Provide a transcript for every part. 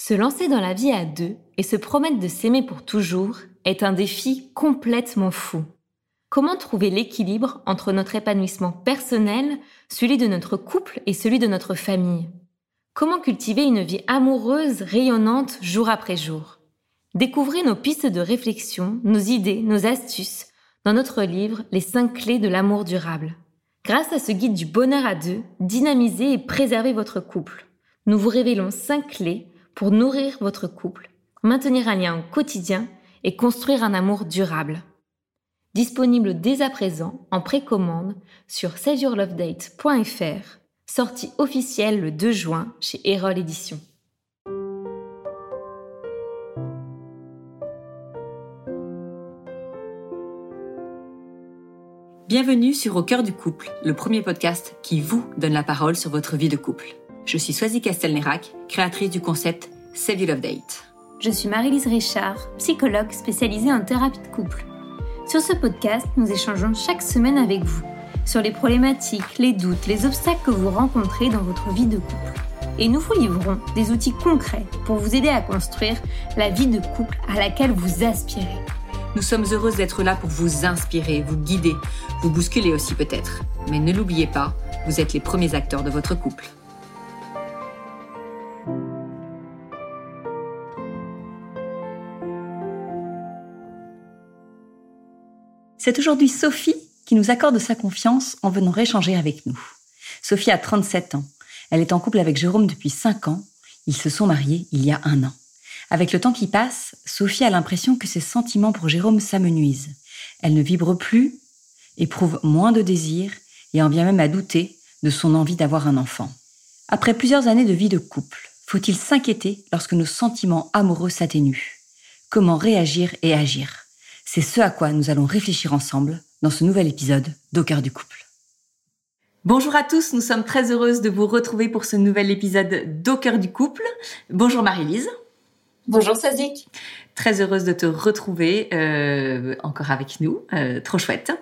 Se lancer dans la vie à deux et se promettre de s'aimer pour toujours est un défi complètement fou. Comment trouver l'équilibre entre notre épanouissement personnel, celui de notre couple et celui de notre famille? Comment cultiver une vie amoureuse, rayonnante jour après jour? Découvrez nos pistes de réflexion, nos idées, nos astuces dans notre livre Les 5 clés de l'amour durable. Grâce à ce guide du bonheur à deux, dynamisez et préservez votre couple. Nous vous révélons 5 clés pour nourrir votre couple, maintenir un lien au quotidien et construire un amour durable. Disponible dès à présent en précommande sur saveyourlovedate.fr, sortie officielle le 2 juin chez Erol Éditions. Bienvenue sur Au cœur du couple, le premier podcast qui vous donne la parole sur votre vie de couple. Je suis Swazi Castelnerac, créatrice du concept Save Your Love Date. Je suis Marie-Lise Richard, psychologue spécialisée en thérapie de couple. Sur ce podcast, nous échangeons chaque semaine avec vous sur les problématiques, les doutes, les obstacles que vous rencontrez dans votre vie de couple. Et nous vous livrons des outils concrets pour vous aider à construire la vie de couple à laquelle vous aspirez. Nous sommes heureuses d'être là pour vous inspirer, vous guider, vous bousculer aussi peut-être. Mais ne l'oubliez pas, vous êtes les premiers acteurs de votre couple. C'est aujourd'hui Sophie qui nous accorde sa confiance en venant échanger avec nous. Sophie a 37 ans. Elle est en couple avec Jérôme depuis 5 ans. Ils se sont mariés il y a un an. Avec le temps qui passe, Sophie a l'impression que ses sentiments pour Jérôme s'amenuisent. Elle ne vibre plus, éprouve moins de désir et en vient même à douter de son envie d'avoir un enfant. Après plusieurs années de vie de couple, faut-il s'inquiéter lorsque nos sentiments amoureux s'atténuent? Comment réagir et agir? C'est ce à quoi nous allons réfléchir ensemble dans ce nouvel épisode d'Au cœur du couple. Bonjour à tous, nous sommes très heureuses de vous retrouver pour ce nouvel épisode d'Au cœur du couple. Bonjour Marie-Lise. Bonjour Sazik. Très heureuse de te retrouver euh, encore avec nous. Euh, trop chouette.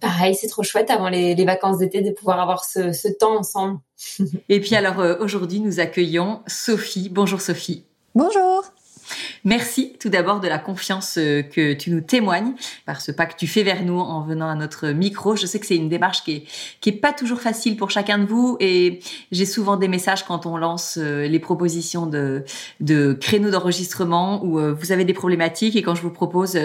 Pareil, c'est trop chouette avant les, vacances d'été de pouvoir avoir ce, temps ensemble. Et puis alors euh, aujourd'hui, nous accueillons Sophie. Bonjour Sophie. Bonjour. Merci tout d'abord de la confiance euh, que tu nous témoignes par ce pas que tu fais vers nous en venant à notre micro. Je sais que c'est une démarche qui est, qui est pas toujours facile pour chacun de vous et j'ai souvent des messages quand on lance euh, les propositions de, de créneaux d'enregistrement où euh, vous avez des problématiques et quand je vous propose,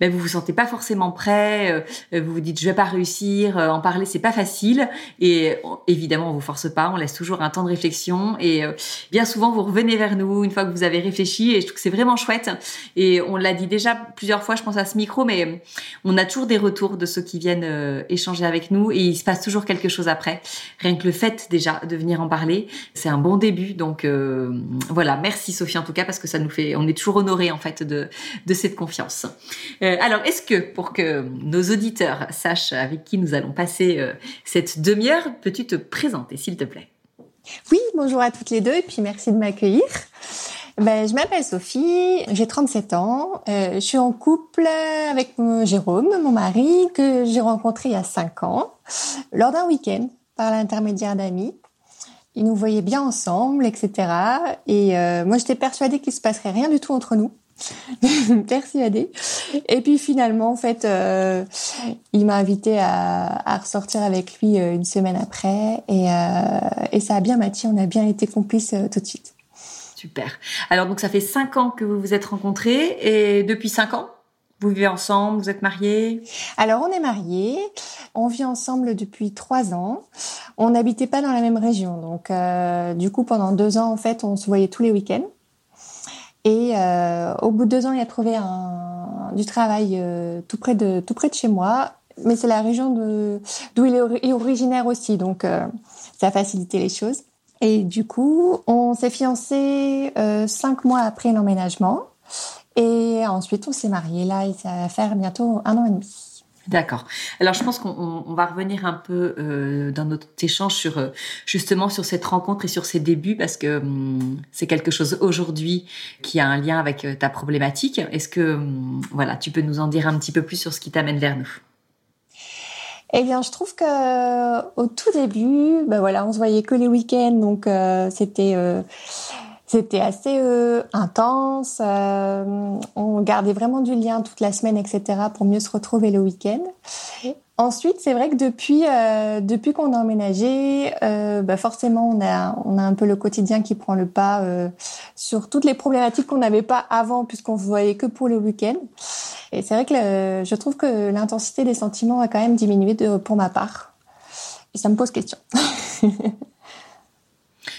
ben vous vous sentez pas forcément prêt, vous vous dites je vais pas réussir, en parler c'est pas facile et évidemment on vous force pas, on laisse toujours un temps de réflexion et bien souvent vous revenez vers nous une fois que vous avez réfléchi et je trouve que c'est vraiment chouette. Et on l'a dit déjà plusieurs fois, je pense à ce micro, mais on a toujours des retours de ceux qui viennent euh, échanger avec nous et il se passe toujours quelque chose après. Rien que le fait déjà de venir en parler, c'est un bon début. Donc euh, voilà, merci Sophie en tout cas parce que ça nous fait, on est toujours honoré en fait de, de cette confiance. Euh, alors est-ce que pour que nos auditeurs sachent avec qui nous allons passer cette demi-heure, peux-tu te présenter s'il te plaît? Oui, bonjour à toutes les deux et puis merci de m'accueillir. Ben, je m'appelle Sophie, j'ai 37 ans, euh, je suis en couple avec Jérôme, mon mari, que j'ai rencontré il y a 5 ans, lors d'un week-end, par l'intermédiaire d'amis. Ils nous voyaient bien ensemble, etc. Et euh, moi, j'étais persuadée qu'il se passerait rien du tout entre nous. persuadée. Et puis finalement, en fait, euh, il m'a invité à, à, ressortir avec lui euh, une semaine après, et, euh, et ça a bien matché. On a bien été complices tout de suite. Super. Alors donc ça fait cinq ans que vous vous êtes rencontrés et depuis cinq ans, vous vivez ensemble, vous êtes mariés? Alors on est mariés, on vit ensemble depuis trois ans. On n'habitait pas dans la même région, donc euh, du coup pendant deux ans en fait on se voyait tous les week-ends. Et euh, au bout de deux ans il a trouvé un, du travail euh, tout près de tout près de chez moi, mais c'est la région d'où il est originaire aussi, donc ça a facilité les choses. Et du coup, on s'est fiancés euh, cinq mois après l'emménagement. Et ensuite, on s'est mariés. Là, il va faire bientôt un an et demi. D'accord. Alors, je pense qu'on va revenir un peu euh, dans notre échange sur euh, justement sur cette rencontre et sur ses débuts parce que hum, c'est quelque chose aujourd'hui qui a un lien avec ta problématique. Est-ce que hum, voilà, tu peux nous en dire un petit peu plus sur ce qui t'amène vers nous? Eh bien, je trouve que au tout début, ben voilà, on se voyait que les week-ends, donc euh, c'était euh, C'était assez euh, intense. Euh, on gardait vraiment du lien toute la semaine, etc., pour mieux se retrouver le week-end. Ensuite, c'est vrai que depuis euh, depuis qu'on a emménagé, euh, bah forcément on a on a un peu le quotidien qui prend le pas euh, sur toutes les problématiques qu'on n'avait pas avant puisqu'on se voyait que pour le week-end. Et c'est vrai que je trouve que l'intensité des sentiments a quand même diminué pour ma part. Et ça me pose question.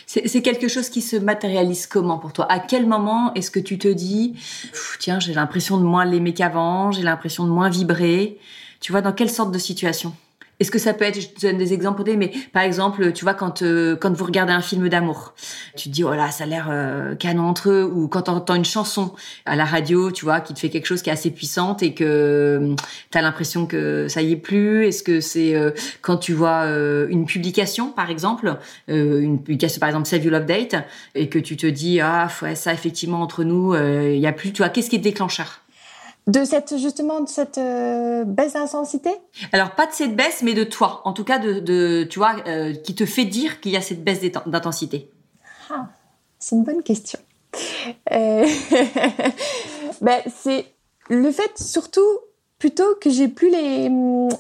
C'est quelque chose qui se matérialise comment pour toi? À quel moment est-ce que tu te dis, tiens, j'ai l'impression de moins l'aimer qu'avant, j'ai l'impression de moins vibrer? Tu vois, dans quelle sorte de situation? Est-ce que ça peut être, je te donne des exemples, mais par exemple, tu vois, quand euh, quand vous regardez un film d'amour, tu te dis, oh là, ça a l'air euh, canon entre eux, ou quand tu entends une chanson à la radio, tu vois, qui te fait quelque chose qui est assez puissante et que euh, tu as l'impression que ça y est plus. Est-ce que c'est quand tu vois une publication, par exemple, une publication, par exemple, Save You Love Date, et que tu te dis, ah, ouais, ça, effectivement, entre nous, il y a plus, tu vois, qu'est-ce qui est déclencheur? De cette justement de cette euh, baisse d'intensité? Alors pas de cette baisse, mais de toi, en tout cas de, de tu vois, euh, qui te fait dire qu'il y a cette baisse d'intensité. Ah, c'est une bonne question. Euh... ben, c'est le fait surtout plutôt que j'ai plus les,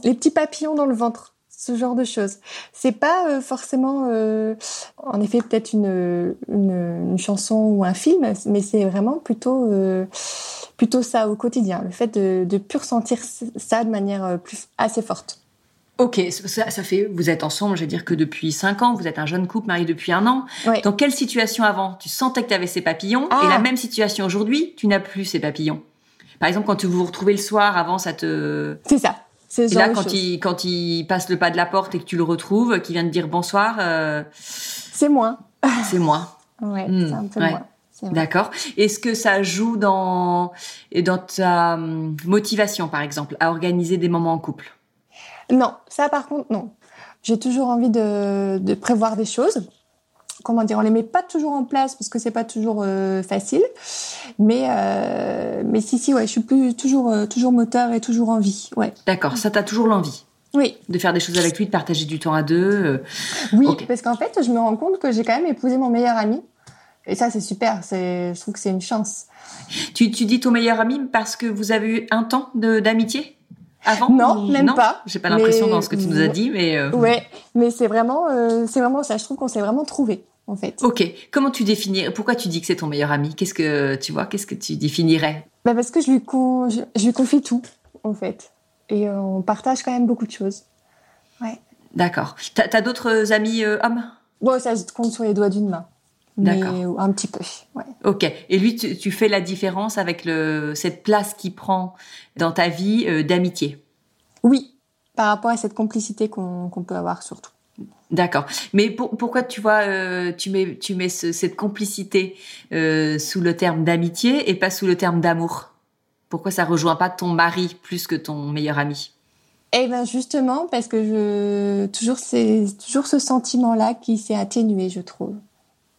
les petits papillons dans le ventre ce genre de choses. C'est pas euh, forcément, euh, en effet, peut-être une, une, une, chanson ou un film, mais c'est vraiment plutôt euh, plutôt ça au quotidien, le fait de, de plus ressentir ça de manière plus assez forte. Ok, ça, ça, fait, vous êtes ensemble, je vais dire que depuis 5 ans, vous êtes un jeune couple marié depuis un an. Dans quelle situation avant tu sentais que tu avais ces papillons et la ah. même situation aujourd'hui, tu n'as plus ces papillons? Par exemple, quand vous vous retrouvez le soir, avant ça te... C'est ça. Et là, quand il, quand il passe le pas de la porte et que tu le retrouves, qui vient de dire bonsoir... Euh... C'est moi. C'est moi. ouais, hmm, c'est un peu moi. D'accord. Est-ce que ça joue dans, dans ta hum, motivation, par exemple, à organiser des moments en couple? Non, ça par contre, non. J'ai toujours envie de, de, prévoir des choses. Comment dire, on les met pas toujours en place parce que c'est pas toujours euh, facile. Mais euh, mais si si ouais, je suis plus toujours euh, toujours moteur et toujours envie. Ouais. D'accord. Ça t'a toujours l'envie. Oui. De faire des choses avec lui, de partager du temps à deux. Oui, parce qu'en fait, je me rends compte que j'ai quand même épousé mon meilleur ami. Et ça, c'est super. C'est, je trouve que c'est une chance. Tu, tu dis ton meilleur ami parce que vous avez eu un temps d'amitié avant Non, même non pas. J'ai pas l'impression dans ce que tu nous as dit, mais. Euh... Ouais, mais c'est vraiment, euh, c'est vraiment ça. Je trouve qu'on s'est vraiment trouvé, en fait. Ok. Comment tu définis Pourquoi tu dis que c'est ton meilleur ami? Qu'est-ce que tu vois Qu'est-ce que tu définirais? Bah parce que je lui, con... je, lui confie tout, en fait, et euh, on partage quand même beaucoup de choses. Ouais. D'accord. T'as as, d'autres amis euh, hommes? Bon, ça se compte sur les doigts d'une main. D'accord. Un petit peu. Ouais. Ok. Et lui, tu, tu, fais la différence avec le, cette place qu'il prend dans ta vie euh, d'amitié? Oui, par rapport à cette complicité qu'on peut avoir surtout. D'accord. Mais pour, pourquoi tu vois, euh, tu mets, tu mets ce, cette complicité euh, sous le terme d'amitié et pas sous le terme d'amour? Pourquoi ça rejoint pas ton mari plus que ton meilleur ami? Eh ben justement parce que je toujours c'est toujours ce sentiment là qui s'est atténué, je trouve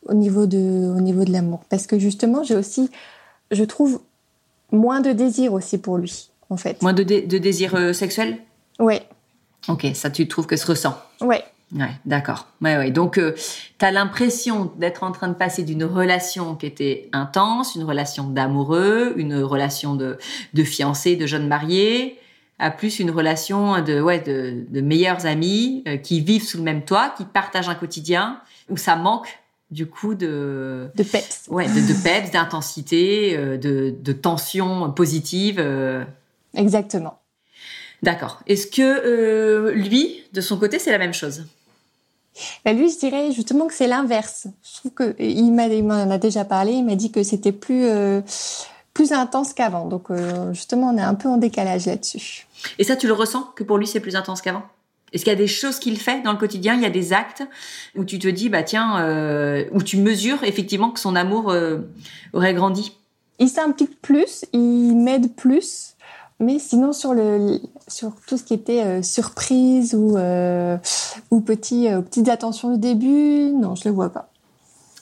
au niveau de, au niveau de l'amour. Parce que justement, j'ai aussi, je trouve, moins de désir aussi pour lui, en fait. Moins de, de désir euh, sexuel? Oui. Ok, ça tu trouves que se ressent? Oui. Ouais, d'accord. Ouais, ouais. Donc, euh, tu as l'impression d'être en train de passer d'une relation qui était intense, une relation d'amoureux, une relation de, de fiancé, de jeune marié, à plus une relation de, ouais, de, de meilleurs amis euh, qui vivent sous le même toit, qui partagent un quotidien, où ça manque du coup de de peps ouais de, de peps d'intensité euh, de, de tension positive euh. exactement d'accord est-ce que lui de son côté c'est la même chose? Ben lui je dirais justement que c'est l'inverse. Je trouve que il m'en a déjà parlé il m'a dit que c'était plus plus intense qu'avant. Donc justement on est un peu en décalage là-dessus. Et ça tu le ressens que pour lui c'est plus intense qu'avant? Est-ce qu'il y a des choses qu'il fait dans le quotidien? Il y a des actes où tu te dis, bah tiens, euh, où tu mesures effectivement que son amour euh, aurait grandi? Il s'implique plus, il m'aide plus, mais sinon sur le sur tout ce qui était euh, surprise ou euh, ou petit euh, petites attentions du début, non, je le vois pas.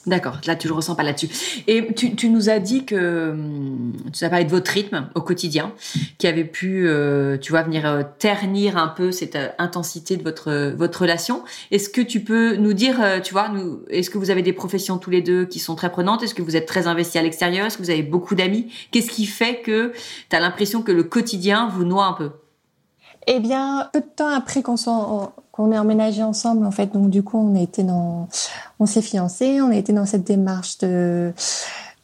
D'accord, là tu le ressens pas là-dessus. Et tu, tu, nous as dit que hum, tu as parlé de votre rythme au quotidien, qui avait pu, euh, tu vois, venir euh, ternir un peu cette euh, intensité de votre votre relation. Est-ce que tu peux nous dire, tu vois, nous, est-ce que vous avez des professions tous les deux qui sont très prenantes? Est-ce que vous êtes très investis à l'extérieur? Est-ce que vous avez beaucoup d'amis? Qu'est-ce qui fait que tu as l'impression que le quotidien vous noie un peu? Eh bien, peu de temps après qu'on soit qu'on ait emménagé ensemble, en fait, donc du coup, on a été dans, on s'est fiancés, on a été dans cette démarche de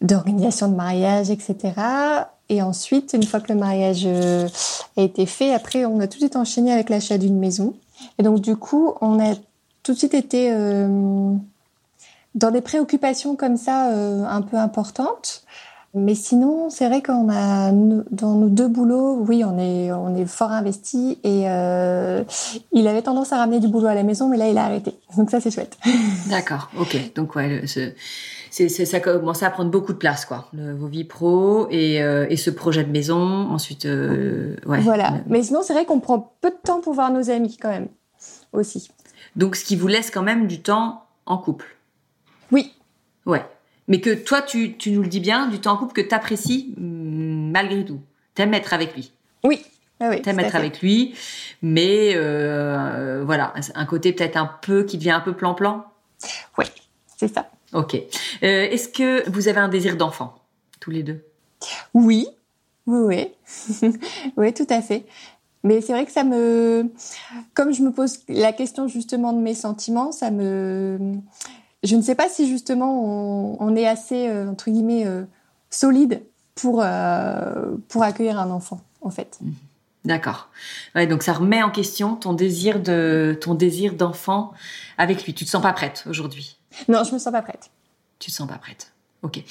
d'organisation de mariage, etc. Et ensuite, une fois que le mariage euh, a été fait, après, on a tout de suite enchaîné avec l'achat d'une maison. Et donc, du coup, on a tout de suite été euh, dans des préoccupations comme ça euh, un peu importantes. Mais sinon, c'est vrai qu'on a dans nos deux boulots, oui, on est on est fort investi et euh, il avait tendance à ramener du boulot à la maison, mais là il a arrêté. Donc ça c'est chouette. D'accord, ok. Donc ouais, c'est c'est ça commence à prendre beaucoup de place quoi, vos vies pro et euh, et ce projet de maison. Ensuite, euh, ouais. Voilà. Mais sinon, c'est vrai qu'on prend peu de temps pour voir nos amis quand même aussi. Donc ce qui vous laisse quand même du temps en couple. Oui. Ouais mais que toi, tu, tu nous le dis bien, du temps en couple que tu apprécies mm, malgré tout. T'aimes être avec lui. Oui. Ah oui, T'aimes être avec lui, mais euh, voilà, un côté peut-être un peu qui devient un peu plan-plan. Oui, c'est ça. Ok. Euh, Est-ce que vous avez un désir d'enfant, tous les deux? Oui, oui, oui, oui, tout à fait. Mais c'est vrai que ça me, comme je me pose la question justement de mes sentiments, ça me, je ne sais pas si justement on, est assez euh, entre guillemets euh, solide pour euh, pour accueillir un enfant en fait. Mmh. D'accord. Ouais, donc ça remet en question ton désir de ton désir d'enfant avec lui. Tu te sens pas prête aujourd'hui? Non, je me sens pas prête. Tu te sens pas prête. Ok.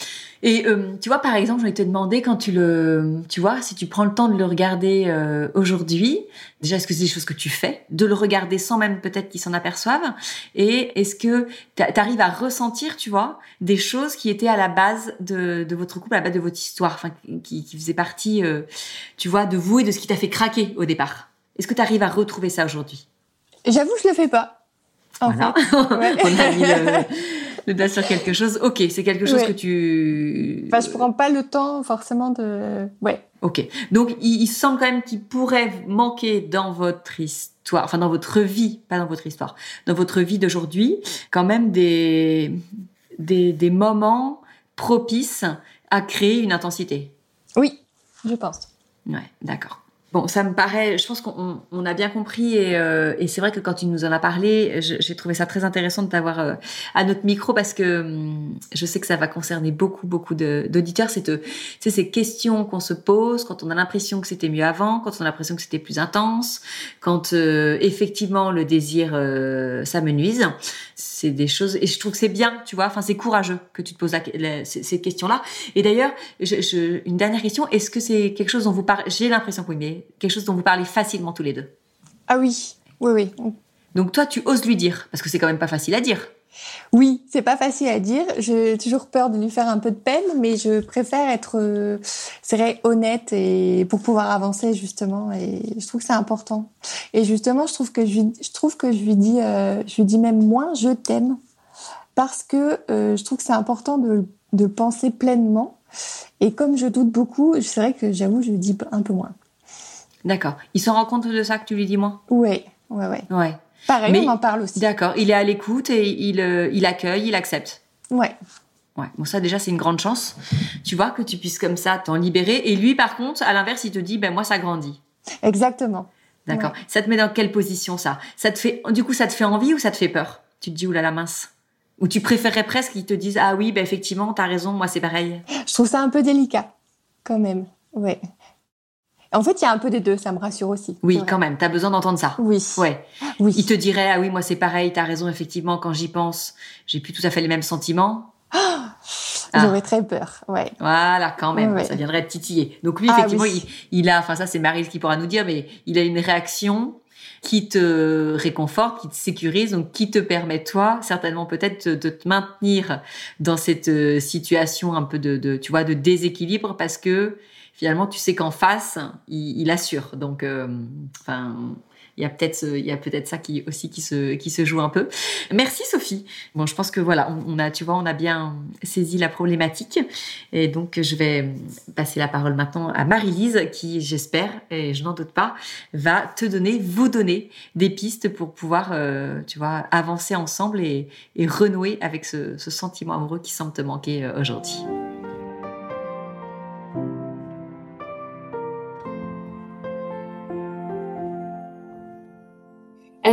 Et euh, tu vois, par exemple, je vais te demander quand tu le, tu vois, si tu prends le temps de le regarder euh, aujourd'hui, déjà, est-ce que c'est des choses que tu fais, de le regarder sans même peut-être qu'ils s'en aperçoivent, et est-ce que tu arrives à ressentir, tu vois, des choses qui étaient à la base de, de votre couple, à la base de votre histoire, enfin, qui, qui faisaient partie, euh, tu vois, de vous et de ce qui t'a fait craquer au départ? Est-ce que tu arrives à retrouver ça aujourd'hui? J'avoue, je le fais pas. voilà. On a mis le, le sur quelque chose. Ok, c'est quelque chose que tu. Enfin, je prends pas le temps forcément de. Ouais. Ok. Donc, il, semble quand même qu'il pourrait manquer dans votre histoire, enfin dans votre vie, pas dans votre histoire, dans votre vie d'aujourd'hui, quand même des, des, des moments propices à créer une intensité. Oui, je pense. Ouais, d'accord. Bon, ça me paraît, je pense qu'on on a bien compris et, euh, et c'est vrai que quand tu nous en as parlé, j'ai trouvé ça très intéressant de t'avoir euh, à notre micro parce que hum, je sais que ça va concerner beaucoup, beaucoup d'auditeurs. C'est ces questions qu'on se pose quand on a l'impression que c'était mieux avant, quand on a l'impression que c'était plus intense, quand euh, effectivement le désir s'amenuise. C'est des choses et je trouve que c'est bien, tu vois. Enfin, c'est courageux que tu te poses ces, questions-là. Et d'ailleurs, je, je, une dernière question est-ce que c'est quelque chose dont vous parlez J'ai l'impression que oui, mais quelque chose dont vous parlez facilement tous les deux. Ah oui, oui, oui. Donc toi, tu oses lui dire, parce que c'est quand même pas facile à dire. Oui, c'est pas facile à dire. J'ai toujours peur de lui faire un peu de peine, mais je préfère être, euh, c'est honnête et pour pouvoir avancer justement. Et je trouve que c'est important. Et justement, je trouve que je, je trouve que je lui dis, euh, je lui dis même moins je t'aime parce que euh, je trouve que c'est important de, de penser pleinement. Et comme je doute beaucoup, c'est vrai que j'avoue, je lui dis un peu moins. D'accord. Il se rend compte de ça que tu lui dis moins Oui, ouais, ouais. Ouais. Pareil, on en parle aussi. D'accord. Il est à l'écoute et il, euh, il accueille, il accepte. Ouais. Ouais. Bon, ça, déjà, c'est une grande chance. Tu vois, que tu puisses comme ça t'en libérer. Et lui, par contre, à l'inverse, il te dit, ben, moi, ça grandit. Exactement. D'accord. Ça te met dans quelle position, ça? Ça te fait, du coup, ça te fait envie ou ça te fait peur? Tu te dis, oulala, mince. Ou tu préférerais presque qu'ils te disent, ah oui, ben, effectivement, t'as raison, moi, c'est pareil? Je trouve ça un peu délicat. Quand même. Ouais. En fait, il y a un peu des deux, ça me rassure aussi. Oui, quand même, tu as besoin d'entendre ça. Oui. Ouais. Oui. Il te dirait ah oui, moi c'est pareil, tu as raison effectivement quand j'y pense, j'ai plus tout à fait les mêmes sentiments. Ah. J'aurais très peur, ouais. Voilà, quand même, ça viendrait de titiller. Donc lui, ah effectivement, il, a, enfin ça c'est Marie qui pourra nous dire, mais il a une réaction qui te réconforte, qui te sécurise, donc qui te permet toi certainement peut-être de te maintenir dans cette euh, situation un peu de, de tu vois de déséquilibre parce que finalement, tu sais qu'en face, il, assure. Donc, euh, enfin, il y a peut-être peut-être ça qui aussi qui se qui se joue un peu. Merci Sophie. Bon, je pense que voilà, on, a tu vois, on a bien saisi la problématique et donc je vais passer la parole maintenant à Marie-Lise qui j'espère et je n'en doute pas va te donner vous donner des pistes pour pouvoir euh, tu vois avancer ensemble et, et renouer avec ce, ce, sentiment amoureux qui semble te manquer euh, aujourd'hui.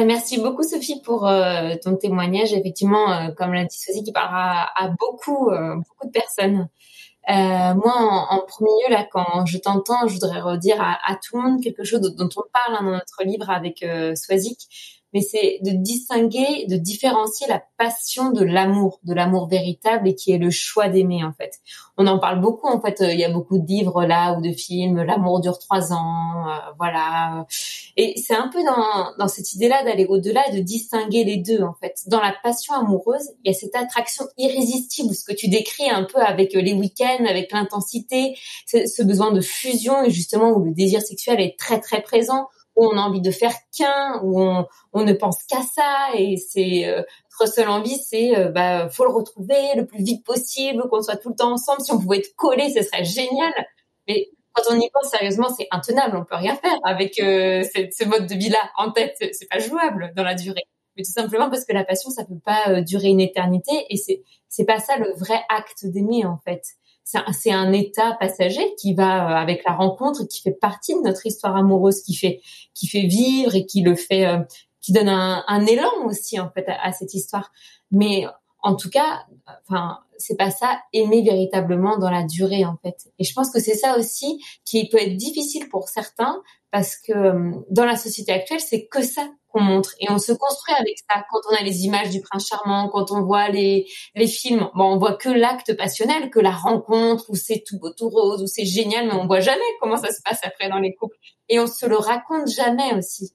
Merci beaucoup Sophie pour euh, ton témoignage. Effectivement, euh, comme l'a dit Sophie, qui parlera à, beaucoup, beaucoup de personnes. moi, en, premier lieu, là, quand je t'entends, je voudrais redire à, à, tout le monde quelque chose dont, on parle hein, dans notre livre avec Swazik mais c'est de distinguer, de différencier la passion de l'amour, de l'amour véritable et qui est le choix d'aimer en fait. On en parle beaucoup en fait. Il y a beaucoup de livres là ou de films. L'amour dure trois ans, euh, voilà. Et c'est un peu dans, dans cette idée-là d'aller au-delà et de distinguer les deux en fait. Dans la passion amoureuse, il y a cette attraction irrésistible, ce que tu décris un peu avec les week-ends, avec l'intensité, ce besoin de fusion et justement où le désir sexuel est très très présent où on a envie de faire qu'un, où on, on, ne pense qu'à ça, et c'est euh, notre seule envie, c'est euh, bah faut le retrouver le plus vite possible, qu'on soit tout le temps ensemble. Si on pouvait être collés, ce serait génial. Mais quand on y pense sérieusement, c'est intenable. On peut rien faire avec euh, ce mode de vie-là en tête. C'est pas jouable dans la durée. Mais tout simplement parce que la passion, ça peut pas euh, durer une éternité, et c'est c'est pas ça le vrai acte d'aimer en fait c'est un, état passager qui va euh, avec la rencontre, qui fait partie de notre histoire amoureuse, qui fait qui fait vivre et qui le fait, euh, qui donne un, un, élan aussi en fait à, cette histoire. Mais en tout cas, enfin, c'est pas ça aimer véritablement dans la durée en fait. Et je pense que c'est ça aussi qui peut être difficile pour certains parce que euh, dans la société actuelle, c'est que ça qu'on montre et on se construit avec ça. Quand on a les images du prince charmant, quand on voit les les films, bon, on voit que l'acte passionnel, que la rencontre où c'est tout beau, tout rose, où c'est génial, mais on voit jamais comment ça se passe après dans les couples et on se le raconte jamais aussi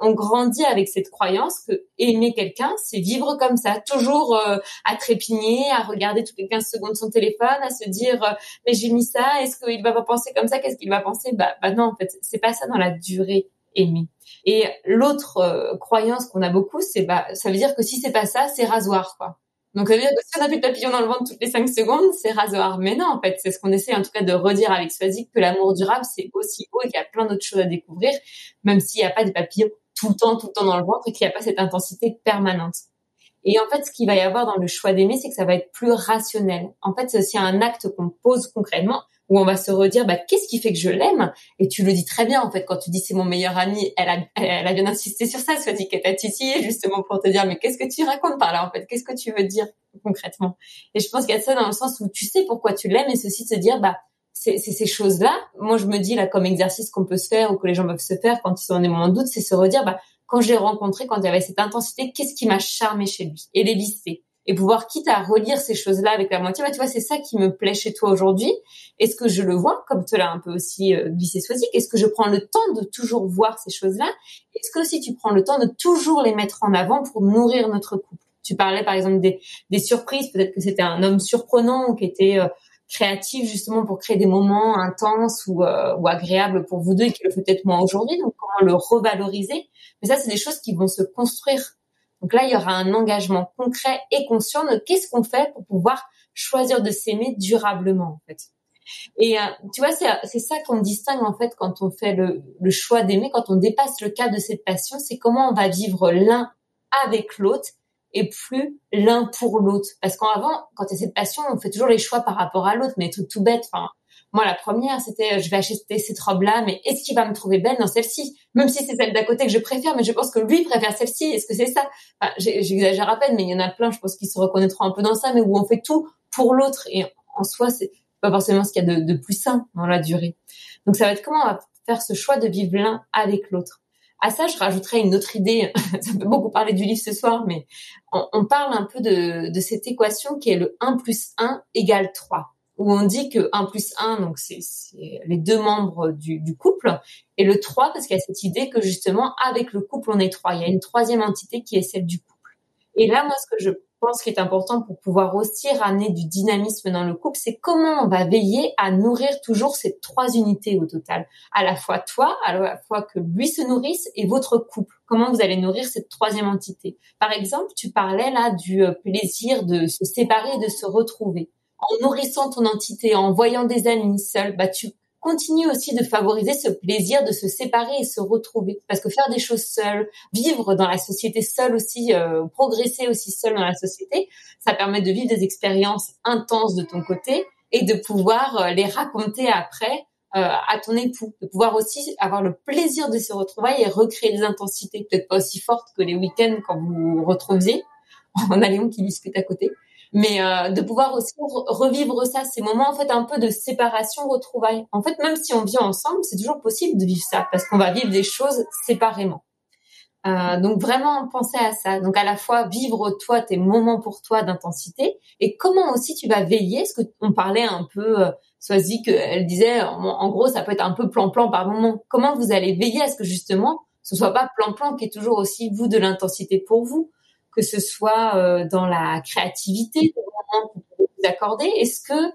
on grandit avec cette croyance que aimer quelqu'un, c'est vivre comme ça, toujours euh, à trépigner, à regarder toutes les 15 secondes son téléphone, à se dire euh, mais j'ai mis ça, est-ce qu'il va pas penser comme ça, qu'est-ce qu'il va penser? Bah, bah non, en fait, c'est pas ça dans la durée aimer. Et l'autre euh, croyance qu'on a beaucoup, c'est bah ça veut dire que si c'est pas ça, c'est rasoir quoi. Donc ça veut dire que si on a plus de papillons dans le ventre toutes les 5 secondes, c'est rasoir. Mais non, en fait, c'est ce qu'on essaie en tout cas de redire avec Swazik que l'amour durable, c'est aussi haut et qu'il y a plein d'autres choses à découvrir, même s'il n'y a pas de papillons tout le temps, tout le temps dans le ventre et qu'il n'y a pas cette intensité permanente. Et en fait, ce qu'il va y avoir dans le choix d'aimer, c'est que ça va être plus rationnel. En fait, c'est aussi un acte qu'on pose concrètement où on va se redire, bah, qu'est-ce qui fait que je l'aime? Et tu le dis très bien, en fait, quand tu dis c'est mon meilleur ami, elle a, elle a bien insisté sur ça, soit dit qu'elle t'a titillé justement pour te dire, mais qu'est-ce que tu racontes par là, en fait? Qu'est-ce que tu veux dire concrètement? Et je pense qu'il y a ça dans le sens où tu sais pourquoi tu l'aimes et ceci de se dire, bah, c'est ces choses-là. Moi, je me dis là comme exercice qu'on peut se faire ou que les gens peuvent se faire quand ils sont dans des moments de doute, c'est se redire, bah, quand je l'ai rencontré, quand il y avait cette intensité, qu'est-ce qui m'a charmé chez lui et les lister et pouvoir quitte à relire ces choses-là avec la moitié. Bah, tu vois, c'est ça qui me plaît chez toi aujourd'hui. Est-ce que je le vois comme tu l'as un peu aussi euh, glissé soisique Est-ce que je prends le temps de toujours voir ces choses-là? Est-ce que aussi tu prends le temps de toujours les mettre en avant pour nourrir notre couple? Tu parlais par exemple des, des surprises. Peut-être que c'était un homme surprenant ou qui était euh, créatif justement pour créer des moments intenses ou, euh, ou agréables pour vous deux et qui le fait peut-être moins aujourd'hui. Donc comment le revaloriser Mais ça, c'est des choses qui vont se construire. Donc là, il y aura un engagement concret et conscient de qu'est-ce qu'on fait pour pouvoir choisir de s'aimer durablement en fait. Et euh, tu vois, c'est ça qu'on distingue en fait quand on fait le, le choix d'aimer, quand on dépasse le cadre de cette passion, c'est comment on va vivre l'un avec l'autre et plus l'un pour l'autre. Parce qu'avant, quand tu as cette passion, on fait toujours les choix par rapport à l'autre, mais tout, tout bête. Enfin, moi, la première, c'était je vais acheter cette robe-là, mais est-ce qu'il va me trouver belle dans celle-ci? Même si c'est celle d'à côté que je préfère, mais je pense que lui préfère celle-ci. Est-ce que c'est ça? Enfin, J'exagère à peine, mais il y en a plein, je pense, qu'ils se reconnaîtront un peu dans ça, mais où on fait tout pour l'autre. Et en soi, c'est pas forcément ce qu'il y a de, de plus sain dans la durée. Donc, ça va être comment on va faire ce choix de vivre l'un avec l'autre. À ça, je rajouterais une autre idée. ça peut beaucoup parler du livre ce soir, mais on, parle un peu de, de, cette équation qui est le 1 plus 1 égale 3 où on dit que 1 plus 1, donc c'est les deux membres du, du, couple, et le 3 parce qu'il y a cette idée que justement avec le couple on est trois. Il y a une troisième entité qui est celle du couple. Et là, moi, ce que je pense qu'il est important pour pouvoir aussi ramener du dynamisme dans le couple, c'est comment on va veiller à nourrir toujours ces trois unités au total. À la fois toi, à la fois que lui se nourrisse et votre couple. Comment vous allez nourrir cette troisième entité? Par exemple, tu parlais là du euh, plaisir de se séparer de se retrouver. En nourrissant ton entité, en voyant des amis seuls, bah tu continue aussi de favoriser ce plaisir de se séparer et se retrouver. Parce que faire des choses seules, vivre dans la société seule aussi, euh, progresser aussi seul dans la société, ça permet de vivre des expériences intenses de ton côté et de pouvoir euh, les raconter après euh, à ton époux, de pouvoir aussi avoir le plaisir de se retrouver et recréer des intensités peut-être pas aussi fortes que les week-ends quand vous vous retrouviez. On a Léon qui discute à côté mais euh, de pouvoir aussi revivre ça, ces moments en fait un peu de séparation, retrouvailles. En fait, même si on vit ensemble, c'est toujours possible de vivre ça parce qu'on va vivre des choses séparément. Euh, donc vraiment penser à ça. Donc à la fois vivre toi tes moments pour toi d'intensité et comment aussi tu vas veiller. Ce que on parlait un peu, euh, Swazi qu'elle disait en, en, gros ça peut être un peu plan-plan par moment. Comment vous allez veiller à ce que justement ce soit pas plan-plan qui est toujours aussi vous de l'intensité pour vous? Que ce soit euh, dans la créativité que vous accorder. Est-ce que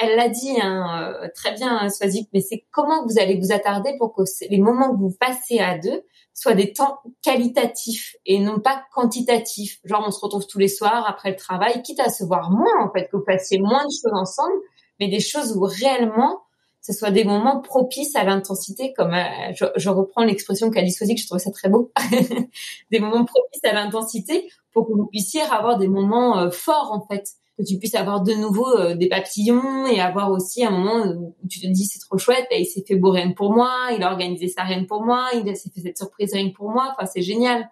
elle l'a dit hein, euh, très bien, hein, mais c'est comment vous allez vous attarder pour que les moments que vous passez à deux soient des temps qualitatifs et non pas quantitatifs. Genre, on se retrouve tous les soirs après le travail, quitte à se voir moins, en fait, que vous fassiez moins de choses ensemble, mais des choses où réellement ce soit des moments propices à l'intensité, comme euh, je, je, reprends l'expression qu'Alice que je trouvais ça très beau, des moments propices à l'intensité pour que vous puissiez avoir des moments euh, forts en fait, que tu puisses avoir de nouveau euh, des papillons et avoir aussi un moment où tu te dis c'est trop chouette, et il s'est fait beau rien pour moi, il a organisé ça rien pour moi, il s'est fait cette surprise rien pour moi, enfin c'est génial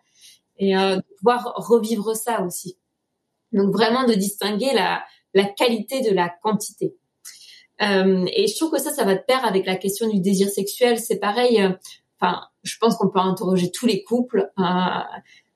et de pouvoir revivre ça aussi. Donc vraiment de distinguer la, la qualité de la quantité. Euh, et je trouve que ça, ça va de pair avec la question du désir sexuel. C'est pareil. Euh, enfin, je pense qu'on peut interroger tous les couples. Euh,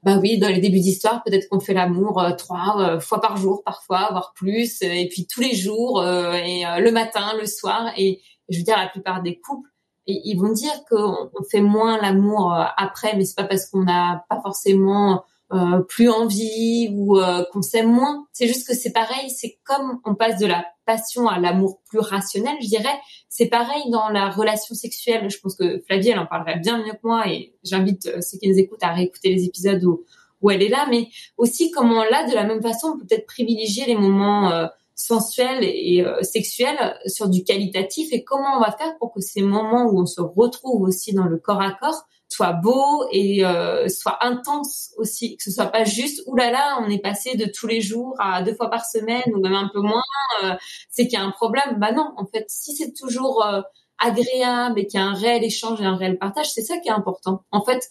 bah oui, dans les débuts d'histoire, peut-être qu'on fait l'amour euh, trois fois par jour, parfois, voire plus, et puis tous les jours, et le matin, le soir. Et je veux dire, la plupart des couples, ils vont dire qu'on fait moins l'amour après, mais c'est pas parce qu'on n'a pas forcément euh, plus envie ou euh, qu'on s'aime moins. C'est juste que c'est pareil, c'est comme on passe de la passion à l'amour plus rationnel, je dirais. C'est pareil dans la relation sexuelle. Je pense que Flavie, elle en parlerait bien mieux que moi et j'invite euh, ceux qui nous écoutent à réécouter les épisodes où, où elle est là. Mais aussi comment là, de la même façon, on peut peut-être privilégier les moments sensuels et sexuels sur du qualitatif et comment on va faire pour que ces moments où on se retrouve aussi dans le corps à corps soit beau et euh, soit intense aussi, que ce soit pas juste oulala, on est passé de tous les jours à deux fois par semaine ou même un peu moins, euh, c'est qu'il y a un problème. Bah non, en fait, si c'est toujours euh, agréable et qu'il y a un réel échange et un réel partage, c'est ça qui est important. En fait,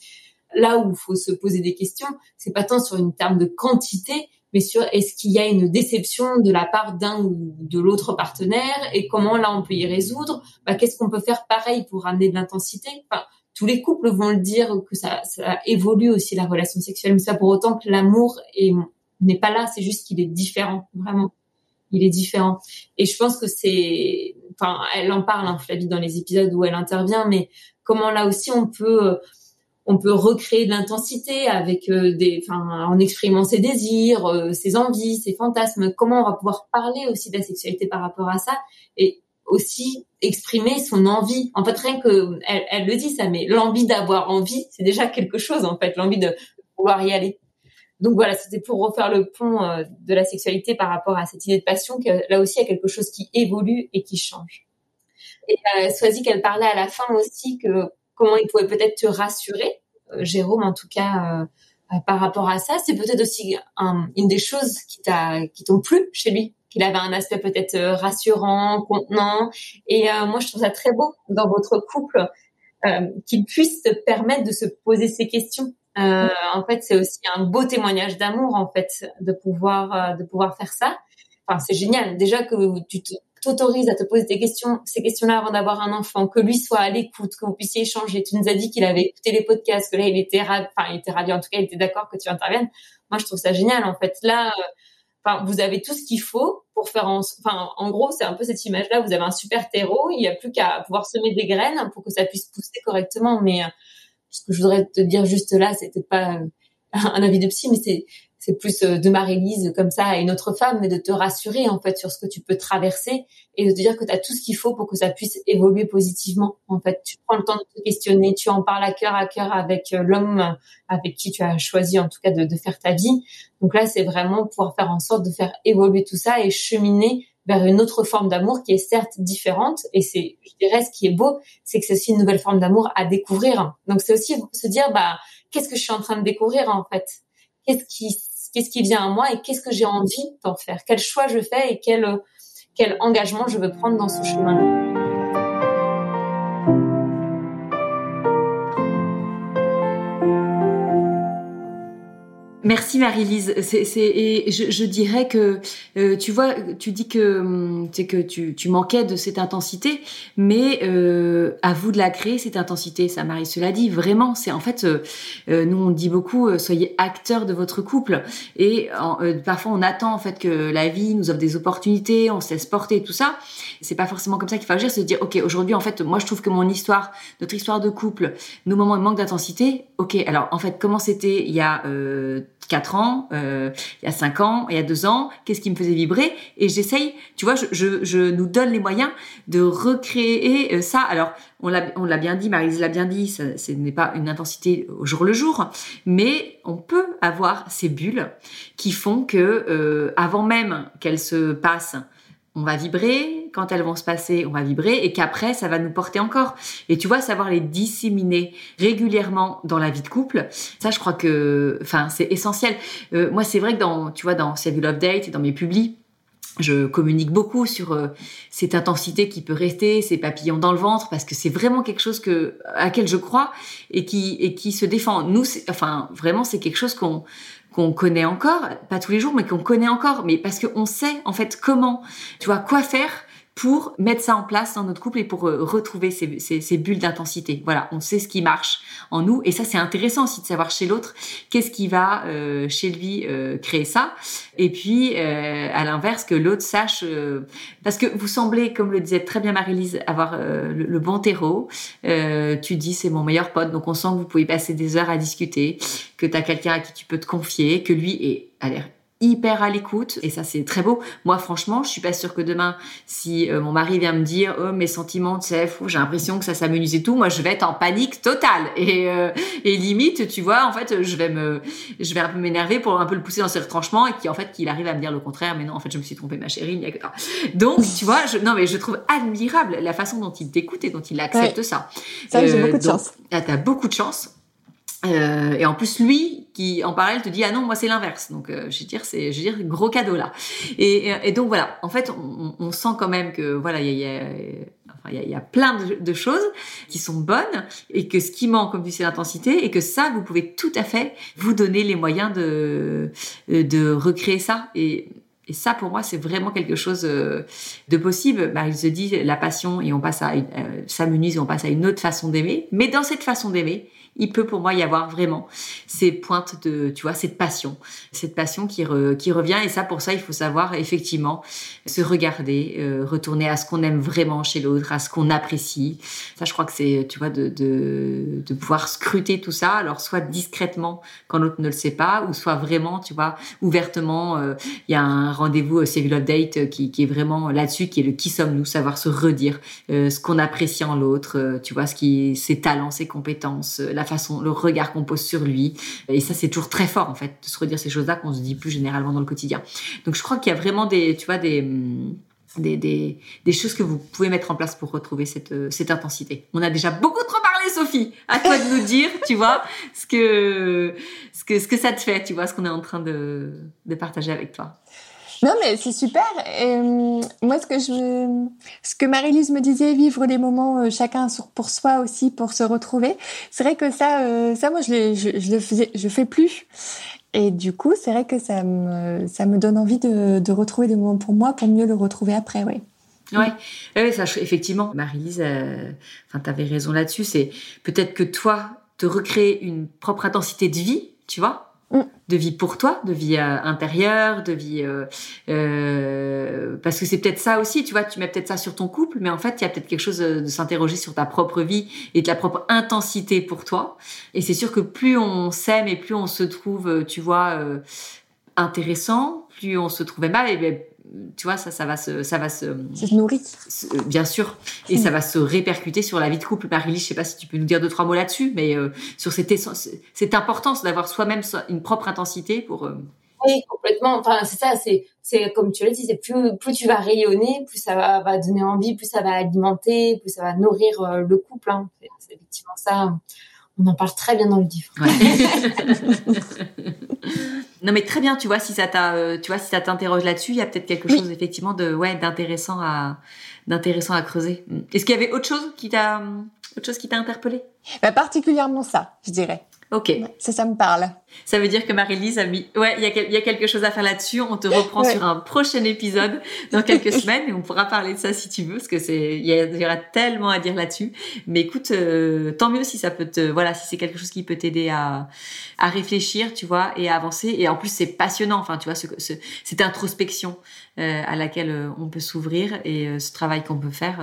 là où il faut se poser des questions, c'est pas tant sur une terme de quantité, mais sur est-ce qu'il y a une déception de la part d'un ou de l'autre partenaire et comment là on peut y résoudre. Bah, qu'est-ce qu'on peut faire pareil pour ramener de l'intensité? Tous les couples vont le dire que ça, ça évolue aussi la relation sexuelle, mais ça pour autant que l'amour n'est pas là, c'est juste qu'il est différent, vraiment. Il est différent. Et je pense que c'est, enfin, elle en parle, hein, Flavie, dans les épisodes où elle intervient, mais comment là aussi on peut, on peut recréer de l'intensité avec euh, des, enfin, en exprimant ses désirs, euh, ses envies, ses fantasmes. Comment on va pouvoir parler aussi de la sexualité par rapport à ça? Et aussi exprimer son envie. En fait, rien que elle, elle le dit ça, mais l'envie d'avoir envie, c'est déjà quelque chose en fait, l'envie de pouvoir y aller. Donc voilà, c'était pour refaire le pont euh, de la sexualité par rapport à cette idée de passion que là aussi il y a quelque chose qui évolue et qui change. Et euh, Swazi qu'elle parlait à la fin aussi que comment il pouvait peut-être te rassurer, euh, Jérôme en tout cas euh, par rapport à ça, c'est peut-être aussi une des choses qui t'a qui t'ont plu chez lui qu'il avait un aspect peut-être euh, rassurant, contenant. Et euh, moi, je trouve ça très beau dans votre couple euh, qu'il puisse te permettre de se poser ces questions. Euh, en fait, c'est aussi un beau témoignage d'amour, en fait, de pouvoir de pouvoir faire ça. Enfin, c'est génial. Déjà que tu t'autorises à te poser tes questions, ces questions-là avant d'avoir un enfant, que lui soit à l'écoute, que vous puissiez échanger. Tu nous as dit qu'il avait écouté les podcasts, que là, il était ravi, enfin, il était ravi, en tout cas, il était d'accord que tu interviennes. Moi, je trouve ça génial, en fait. Là, vous avez tout ce qu'il faut pour faire en, enfin, en gros, c'est un peu cette image-là. Vous avez un super terreau. Il n'y a plus qu'à pouvoir semer des graines pour que ça puisse pousser correctement. Mais euh, ce que je voudrais te dire juste là, c'était pas euh, un avis de psy, mais c'est, c'est plus euh, de Marie-Lise comme ça à une autre femme, mais de te rassurer en fait sur ce que tu peux traverser et de te dire que tu as tout ce qu'il faut pour que ça puisse évoluer positivement. En fait, tu prends le temps de te questionner, tu en parles à cœur à cœur avec euh, l'homme avec qui tu as choisi en tout cas de, de faire ta vie. Donc là, c'est vraiment pouvoir faire en sorte de faire évoluer tout ça et cheminer vers une autre forme d'amour qui est certes différente. Et c'est, je dirais, ce qui est beau, c'est que c'est aussi une nouvelle forme d'amour à découvrir. Donc c'est aussi se dire, bah, qu'est-ce que je suis en train de découvrir en fait? Qu'est-ce qui, qu'est-ce qui vient à moi et qu'est-ce que j'ai envie d'en faire? Quel choix je fais et quel, quel engagement je veux prendre dans ce chemin-là? Merci Marie-Lise. C'est, et je, je, dirais que euh, tu vois, tu dis que hum, c'est que tu, tu, manquais de cette intensité, mais euh, à vous de la créer cette intensité. Ça, Marie, cela dit vraiment. C'est en fait, euh, euh nous on dit beaucoup, euh, soyez acteurs de votre couple. Et parfois on attend en fait que la vie nous offre des opportunités, on se laisse porter tout ça. C'est pas forcément comme ça qu'il faut agir. C'est de dire, ok, aujourd'hui en fait, moi je trouve que mon histoire, notre histoire de couple, nos moments de manque d'intensité. Ok, alors en fait, comment c'était il y a 4 ans, euh, il y a 5 ans, il y a 2 ans, qu'est-ce qui me faisait vibrer Et j'essaye, tu vois, je, nous donne les moyens de recréer euh, ça. Alors, on l'a, on l'a bien dit, Marise l'a bien dit, ce n'est pas une intensité au jour le jour, mais on peut avoir ces bulles qui font que, euh, avant même qu'elles se passent, on va vibrer, quand elles vont se passer, on va vibrer, et qu'après, ça va nous porter encore. Et tu vois, savoir les disséminer régulièrement dans la vie de couple, ça, je crois que, enfin, c'est essentiel. Euh, moi, c'est vrai que dans, tu vois, dans Save Love Date et dans mes publis, je communique beaucoup sur euh, cette intensité qui peut rester, ces papillons dans le ventre, parce que c'est vraiment quelque chose que à laquelle je crois et qui et qui se défend. Nous, enfin, vraiment, c'est quelque chose qu'on qu'on connaît encore, pas tous les jours, mais qu'on connaît encore, mais parce qu'on sait en fait comment, tu vois, quoi faire pour mettre ça en place dans notre couple et pour euh, retrouver ces, bulles d'intensité. Voilà, on sait ce qui marche en nous et ça c'est intéressant aussi de savoir chez l'autre qu'est-ce qui va euh, chez lui euh, créer ça et puis euh, à l'inverse que l'autre sache parce que vous semblez comme le disait très bien Marie-Lise avoir le, le, bon terreau. tu dis c'est mon meilleur pote donc on sent que vous pouvez passer des heures à discuter, que tu as quelqu'un à qui tu peux te confier, que lui est a l'air hyper à l'écoute et ça c'est très beau. Moi franchement, je suis pas sûre que demain si euh, mon mari vient me dire "Oh mes sentiments, tu sais, j'ai l'impression que ça s'amenuise et tout", moi je vais être en panique totale et euh, et limite, tu vois, en fait, je vais me je vais un peu m'énerver pour un peu le pousser dans ses retranchements et qui en fait qu'il arrive à me dire le contraire, mais non, en fait, je me suis trompée ma chérie, il y a que Donc, tu vois, je non mais je trouve admirable la façon dont il t'écoute et dont il accepte ça. Ça, j'ai beaucoup de euh, chance. Ah, t'as beaucoup de chance. Euh, et en plus, lui, qui en parallèle te dit ah non, moi c'est l'inverse. Donc, euh, je veux dire, c'est, je veux dire, gros cadeau là. Et, donc voilà. En fait, on, sent quand même que voilà, il y a, plein de, choses qui sont bonnes et que ce qui manque, comme tu sais, l'intensité et que ça, vous pouvez tout à fait vous donner les moyens de recréer ça et ça, pour moi, c'est vraiment quelque chose euh, de possible. Bah, il se dit la passion et on passe à, euh, s'amenuise et on passe à une autre façon d'aimer. Mais dans cette façon d'aimer, il peut pour moi y avoir vraiment ces pointes de, tu vois, cette passion, cette passion qui, revient. Et ça, pour ça, il faut savoir effectivement se regarder, euh, retourner à ce qu'on aime vraiment chez l'autre, à ce qu'on apprécie. Ça, je crois que c'est, tu vois, de, pouvoir scruter tout ça. Alors, soit discrètement quand l'autre ne le sait pas, ou soit vraiment, tu vois, ouvertement. Euh, il y a un rendez-vous Civil Update qui, qui est vraiment là-dessus, qui est le qui sommes-nous, savoir se redire euh, ce qu'on apprécie en l'autre, tu vois, ce qui, ses talents, ses compétences, la façon, le regard qu'on pose sur lui. Et ça, c'est toujours très fort, en fait, de se redire ces choses-là qu'on se dit plus généralement dans le quotidien. Donc, je crois qu'il y a vraiment des, tu vois, des, des, des, des, choses que vous pouvez mettre en place pour retrouver cette, cette intensité. On a déjà beaucoup trop parlé, Sophie. À toi de nous dire, tu vois, ce que, ce que, ce que ça te fait, tu vois, ce qu'on est en train de, de partager avec toi. Non, mais c'est super. Euh, moi, ce que je, ce que Marie-Lise me disait, vivre des moments euh, chacun pour soi aussi, pour se retrouver. C'est vrai que ça, euh, ça, moi, je, je, je, le je fais plus. Et du coup, c'est vrai que ça me, ça me donne envie de, de retrouver des moments pour moi, pour mieux le retrouver après, oui. Ouais, ouais ça, effectivement, Marie-Lise, enfin, t'avais raison là-dessus. C'est peut-être que toi, te recréer une propre intensité de vie, tu vois, Mm. de vie pour toi, de vie euh, intérieure, de vie euh, euh, parce que c'est peut-être ça aussi, tu vois, tu mets peut-être ça sur ton couple, mais en fait il y a peut-être quelque chose de, s'interroger sur ta propre vie et de la propre intensité pour toi. Et c'est sûr que plus on s'aime et plus on se trouve, tu vois, intéressant, plus on se trouvait mal, et bien, tu vois, ça, ça va se, ça va se, Ça se nourrit. se- bien sûr, et ça va se répercuter sur la vie de couple. Marie-Lise, je sais pas si tu peux nous dire deux trois mots là-dessus, mais euh, sur cette, essen- cette importance d'avoir soi-même so- une propre intensité pour. euh, Oui, complètement. Enfin, c'est ça, c'est, c'est comme tu l'as dit, c'est plus, plus tu vas rayonner, plus ça va, va donner envie, plus ça va alimenter, plus ça va nourrir euh, le couple. Hein. C'est, c'est effectivement ça. On en parle très bien dans le livre. Ouais. non mais très bien, tu vois si ça t'a, euh, tu vois si ça t'interroge là-dessus, il y a peut-être quelque Oui. chose effectivement de ouais d'intéressant à d'intéressant à creuser. Est-ce qu'il y avait autre chose qui t'a autre chose qui t'a interpellé Bah, particulièrement ça, je dirais. Ok, Ça, ça me parle. ça veut dire que Marie-Lise a mis ouais il y a, quel- il y a quelque chose à faire là-dessus. On te reprend Ouais. sur un prochain épisode dans quelques semaines et on pourra parler de ça si tu veux parce que c'est il y, aura tellement à dire là-dessus. Mais écoute, euh, tant mieux si ça peut te voilà si c'est quelque chose qui peut t'aider à à réfléchir, tu vois, et à avancer. Et en plus, c'est passionnant, enfin, tu vois, ce, ce- cette introspection euh, à laquelle euh, on peut s'ouvrir et euh, ce travail qu'on peut faire.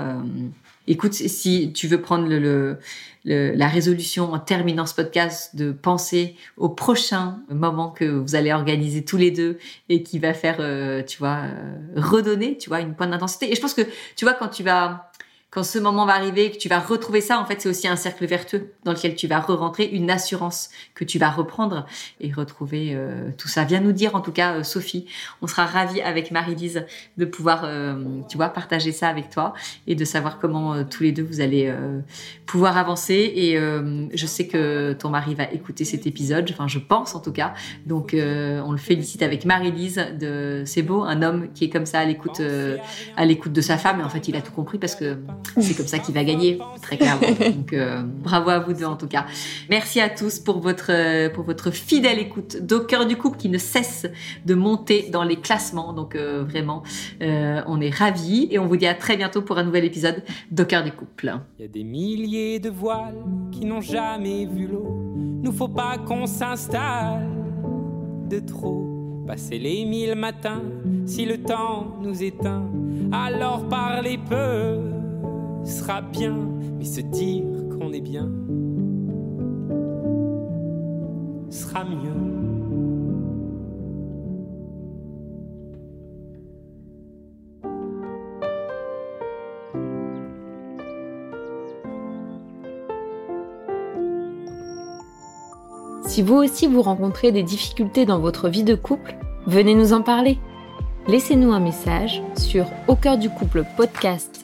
Écoute, si tu veux prendre le, le- le- la résolution en terminant ce podcast de penser au prochain moment que vous allez organiser tous les deux et qui va faire, euh, tu vois, euh, redonner, tu vois, une pointe d'intensité. Et je pense que, tu vois, quand tu vas, quand ce moment va arriver, que tu vas retrouver ça, en fait, c'est aussi un cercle vertueux dans lequel tu vas re-rentrer, une assurance que tu vas reprendre et retrouver euh, tout ça. Viens nous dire, en tout cas, euh, Sophie, on sera ravis avec Marie-Lise de pouvoir, euh, tu vois, partager ça avec toi et de savoir comment euh, tous les deux vous allez euh, pouvoir avancer. Et je sais que ton mari va écouter cet épisode, enfin, je pense en tout cas. Donc, on le félicite avec Marie-Lise. De... C'est beau, un homme qui est comme ça à l'écoute, à l'écoute de sa femme. Et en fait, il a tout compris parce que c'est comme ça qu'il va gagner, très clairement. Donc, euh, bravo à vous deux en tout cas. Merci à tous pour votre, euh, fidèle écoute d'au du couple qui ne cesse de monter dans les classements. Donc, euh, vraiment, on est ravis et on vous dit à très bientôt pour un nouvel épisode d'au du couple. Il y a des milliers de voiles qui n'ont jamais vu l'eau. Nous faut pas qu'on s'installe de trop. Passer les mille matins, si le temps nous éteint, alors parler peu sera bien, mais se dire qu'on est bien sera mieux. Si vous aussi vous rencontrez des difficultés dans votre vie de couple, venez nous en parler. Laissez-nous un message sur au cœur du couple podcast